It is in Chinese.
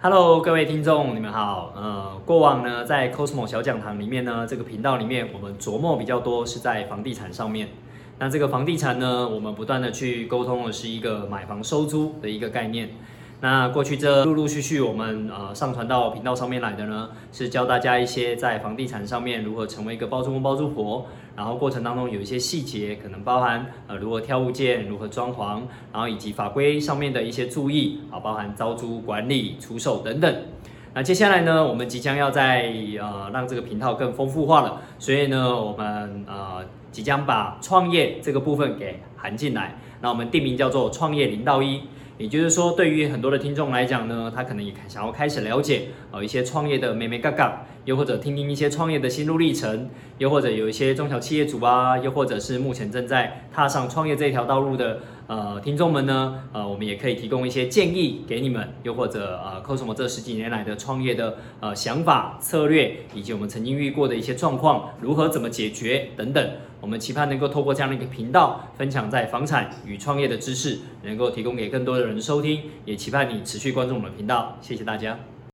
Hello，各位听众，你们好。呃，过往呢，在 Cosmo 小讲堂里面呢，这个频道里面，我们琢磨比较多是在房地产上面。那这个房地产呢，我们不断的去沟通的是一个买房收租的一个概念。那过去这陆陆续续我们呃上传到频道上面来的呢，是教大家一些在房地产上面如何成为一个包租公包租婆，然后过程当中有一些细节，可能包含呃如何挑物件、如何装潢，然后以及法规上面的一些注意啊，包含招租管理、出售等等。那接下来呢，我们即将要在呃让这个频道更丰富化了，所以呢，我们呃即将把创业这个部分给含进来，那我们定名叫做创业零到一。也就是说，对于很多的听众来讲呢，他可能也想要开始了解呃一些创业的美美嘎嘎，又或者听听一些创业的心路历程，又或者有一些中小企业主啊，又或者是目前正在踏上创业这条道路的呃听众们呢，呃，我们也可以提供一些建议给你们，又或者呃 Cosmo 这十几年来的创业的呃想法策略，以及我们曾经遇过的一些状况，如何怎么解决等等。我们期盼能够透过这样的一个频道，分享在房产与创业的知识，能够提供给更多的人收听，也期盼你持续关注我们的频道。谢谢大家。